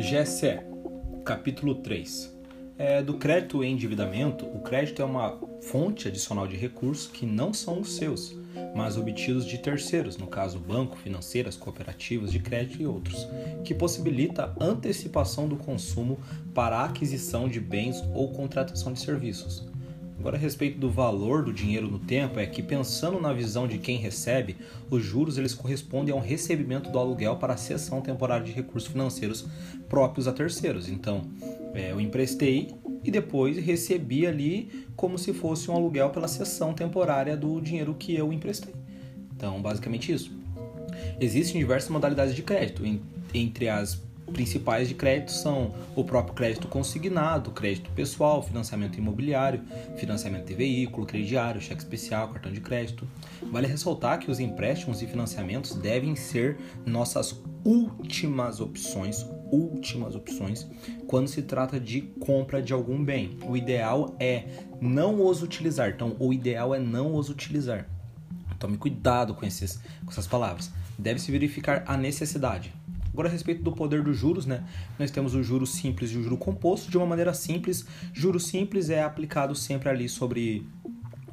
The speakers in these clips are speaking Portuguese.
GSE, capítulo 3. É, do crédito e endividamento, o crédito é uma fonte adicional de recursos que não são os seus, mas obtidos de terceiros, no caso banco, financeiras, cooperativas de crédito e outros, que possibilita antecipação do consumo para a aquisição de bens ou contratação de serviços. Agora, a respeito do valor do dinheiro no tempo, é que pensando na visão de quem recebe, os juros eles correspondem ao recebimento do aluguel para a cessão temporária de recursos financeiros próprios a terceiros. Então, é, eu emprestei e depois recebi ali como se fosse um aluguel pela cessão temporária do dinheiro que eu emprestei. Então, basicamente isso. Existem diversas modalidades de crédito, entre as principais de crédito são o próprio crédito consignado, crédito pessoal, financiamento imobiliário, financiamento de veículo, crediário, cheque especial, cartão de crédito. Vale ressaltar que os empréstimos e financiamentos devem ser nossas últimas opções, últimas opções, quando se trata de compra de algum bem. O ideal é não os utilizar. Então, o ideal é não os utilizar. Tome cuidado com, esses, com essas palavras. Deve-se verificar a necessidade. Agora, a respeito do poder dos juros, né? Nós temos o juro simples e o juro composto. De uma maneira simples, juro simples é aplicado sempre ali sobre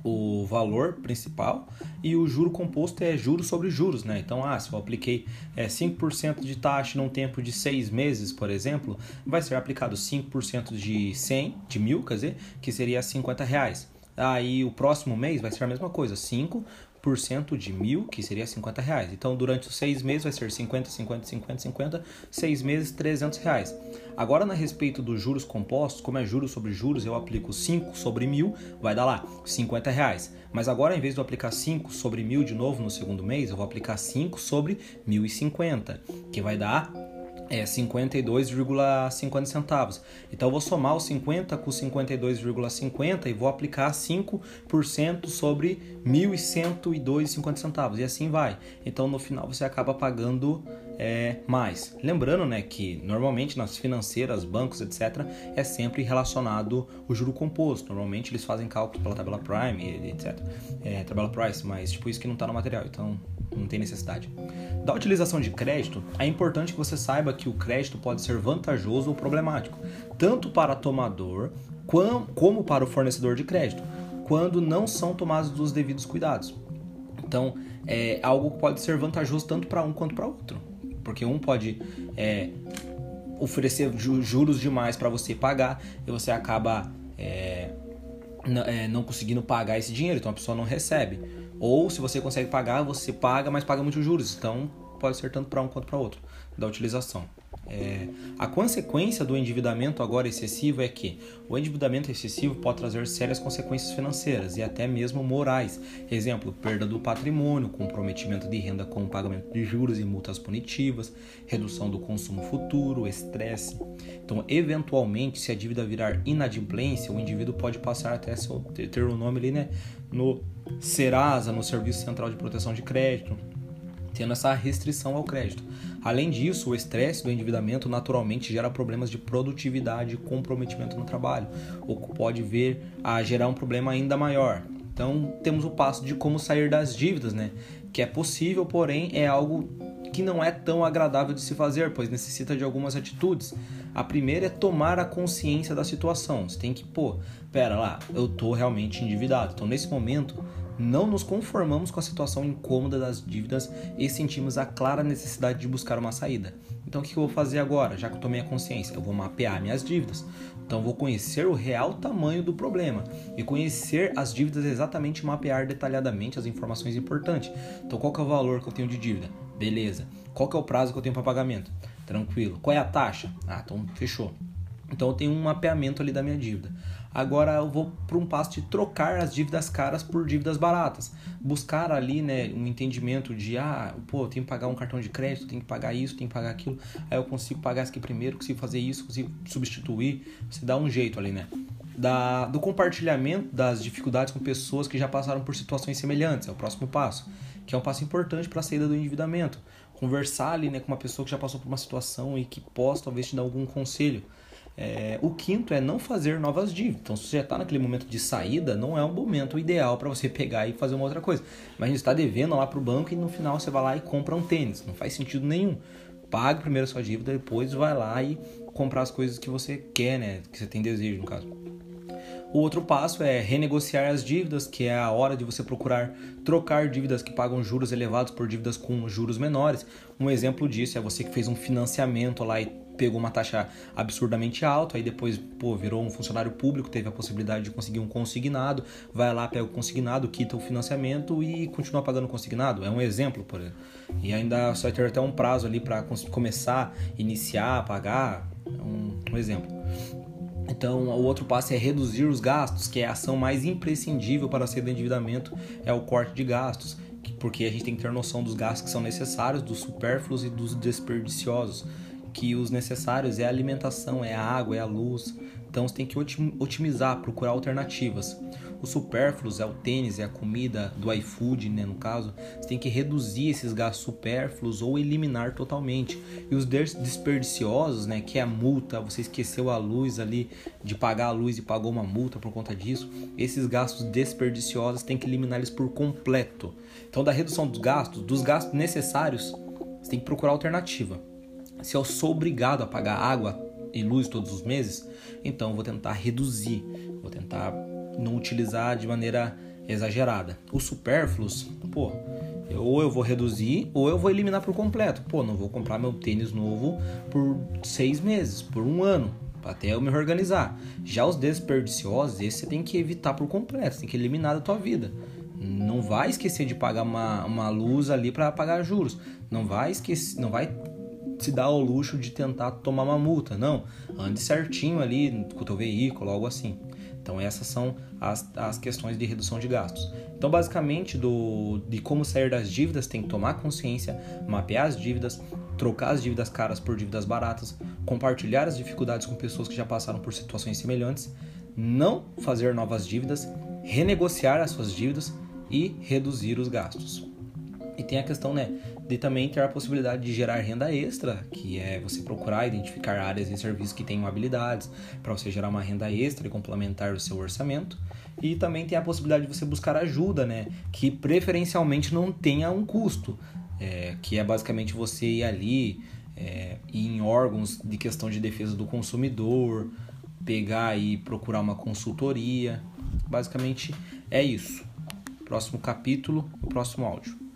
o valor principal e o juro composto é juros sobre juros, né? Então, ah, se eu apliquei é, 5% de taxa num tempo de 6 meses, por exemplo, vai ser aplicado 5% de 100, de mil, quer dizer, que seria 50 reais. Aí o próximo mês vai ser a mesma coisa, 5 de mil, que seria 50 reais. Então, durante os seis meses vai ser 50, 50, 50, 50, seis meses, 300 reais. Agora, na respeito dos juros compostos, como é juros sobre juros, eu aplico 5 sobre mil, vai dar lá 50 reais. Mas agora, em vez de eu aplicar 5 sobre mil de novo no segundo mês, eu vou aplicar 5 sobre 1.050, que vai dar é 52,50 centavos. Então eu vou somar os 50 com 52,50 e vou aplicar 5% sobre 1.102,50 centavos e assim vai. Então no final você acaba pagando é, mais. Lembrando, né, que normalmente nas financeiras, bancos, etc, é sempre relacionado o juro composto. Normalmente eles fazem cálculos pela tabela Prime, etc. É, tabela Price, mas tipo isso que não está no material. Então não tem necessidade. Da utilização de crédito, é importante que você saiba que o crédito pode ser vantajoso ou problemático, tanto para tomador como para o fornecedor de crédito, quando não são tomados os devidos cuidados. Então, é algo que pode ser vantajoso tanto para um quanto para outro, porque um pode é, oferecer juros demais para você pagar e você acaba é, é, não conseguindo pagar esse dinheiro, então a pessoa não recebe. Ou se você consegue pagar, você paga, mas paga muitos juros. Então pode ser tanto para um quanto para outro da utilização. É, a consequência do endividamento agora excessivo é que o endividamento excessivo pode trazer sérias consequências financeiras e até mesmo morais. Exemplo, perda do patrimônio, comprometimento de renda com o pagamento de juros e multas punitivas, redução do consumo futuro, estresse. Então, eventualmente, se a dívida virar inadimplência, o indivíduo pode passar até ter o nome ali, né, no Serasa, no Serviço Central de Proteção de Crédito, tendo essa restrição ao crédito. Além disso, o estresse do endividamento naturalmente gera problemas de produtividade e comprometimento no trabalho, o que pode vir a gerar um problema ainda maior. Então, temos o passo de como sair das dívidas, né? Que é possível, porém é algo que não é tão agradável de se fazer, pois necessita de algumas atitudes. A primeira é tomar a consciência da situação. Você tem que, pô, pera lá, eu tô realmente endividado. Então, nesse momento, não nos conformamos com a situação incômoda das dívidas e sentimos a clara necessidade de buscar uma saída. Então, o que eu vou fazer agora, já que eu tomei a consciência? Eu vou mapear minhas dívidas. Então, vou conhecer o real tamanho do problema e conhecer as dívidas exatamente mapear detalhadamente as informações importantes. Então, qual é o valor que eu tenho de dívida? Beleza. Qual é o prazo que eu tenho para pagamento? Tranquilo. Qual é a taxa? Ah, então fechou. Então, eu tenho um mapeamento ali da minha dívida. Agora eu vou para um passo de trocar as dívidas caras por dívidas baratas. Buscar ali, né, um entendimento de, ah, pô, eu tenho que pagar um cartão de crédito, tenho que pagar isso, tenho que pagar aquilo. Aí eu consigo pagar isso aqui primeiro, consigo fazer isso, consigo substituir. Você dá um jeito ali, né? Da, do compartilhamento das dificuldades com pessoas que já passaram por situações semelhantes, é o próximo passo, que é um passo importante para a saída do endividamento. Conversar ali né, com uma pessoa que já passou por uma situação e que possa talvez te dar algum conselho. É, o quinto é não fazer novas dívidas. Então, se você já está naquele momento de saída, não é um momento ideal para você pegar e fazer uma outra coisa. Mas está devendo lá para o banco e no final você vai lá e compra um tênis. Não faz sentido nenhum. Pague primeiro a sua dívida, depois vai lá e comprar as coisas que você quer, né? Que você tem desejo, no caso. O outro passo é renegociar as dívidas, que é a hora de você procurar trocar dívidas que pagam juros elevados por dívidas com juros menores. Um exemplo disso é você que fez um financiamento lá e pegou uma taxa absurdamente alta, aí depois, pô, virou um funcionário público, teve a possibilidade de conseguir um consignado, vai lá, pega o consignado, quita o financiamento e continua pagando consignado. É um exemplo, por exemplo. E ainda só ter até um prazo ali para começar, iniciar, pagar. É um, um exemplo. Então, o outro passo é reduzir os gastos, que é a ação mais imprescindível para sair do endividamento, é o corte de gastos, porque a gente tem que ter noção dos gastos que são necessários, dos supérfluos e dos desperdiciosos, que os necessários é a alimentação, é a água, é a luz. Então, você tem que otimizar, procurar alternativas. Os supérfluos é o tênis, é a comida do iFood, né, no caso. Você tem que reduzir esses gastos supérfluos ou eliminar totalmente. E os desperdiciosos, né, que é a multa, você esqueceu a luz ali de pagar a luz e pagou uma multa por conta disso. Esses gastos desperdiciosos tem que eliminar eles por completo. Então, da redução dos gastos, dos gastos necessários, você tem que procurar alternativa. Se eu sou obrigado a pagar água e luz todos os meses, então vou tentar reduzir, vou tentar não utilizar de maneira exagerada. Os supérfluos, pô, ou eu vou reduzir ou eu vou eliminar por completo. Pô, não vou comprar meu tênis novo por seis meses, por um ano, até eu me organizar. Já os desperdiciosos, esse você tem que evitar por completo, você tem que eliminar da tua vida. Não vai esquecer de pagar uma, uma luz ali para pagar juros. Não vai esquecer, não vai se dar ao luxo de tentar tomar uma multa. Não, ande certinho ali com o teu veículo, algo assim. Então essas são as, as questões de redução de gastos. Então basicamente do, de como sair das dívidas tem que tomar consciência, mapear as dívidas, trocar as dívidas caras por dívidas baratas, compartilhar as dificuldades com pessoas que já passaram por situações semelhantes, não fazer novas dívidas, renegociar as suas dívidas e reduzir os gastos. E tem a questão, né, de também ter a possibilidade de gerar renda extra, que é você procurar identificar áreas e serviços que tenham habilidades para você gerar uma renda extra e complementar o seu orçamento. E também tem a possibilidade de você buscar ajuda, né, que preferencialmente não tenha um custo, é, que é basicamente você ir ali é, ir em órgãos de questão de defesa do consumidor, pegar e procurar uma consultoria. Basicamente é isso. Próximo capítulo, o próximo áudio.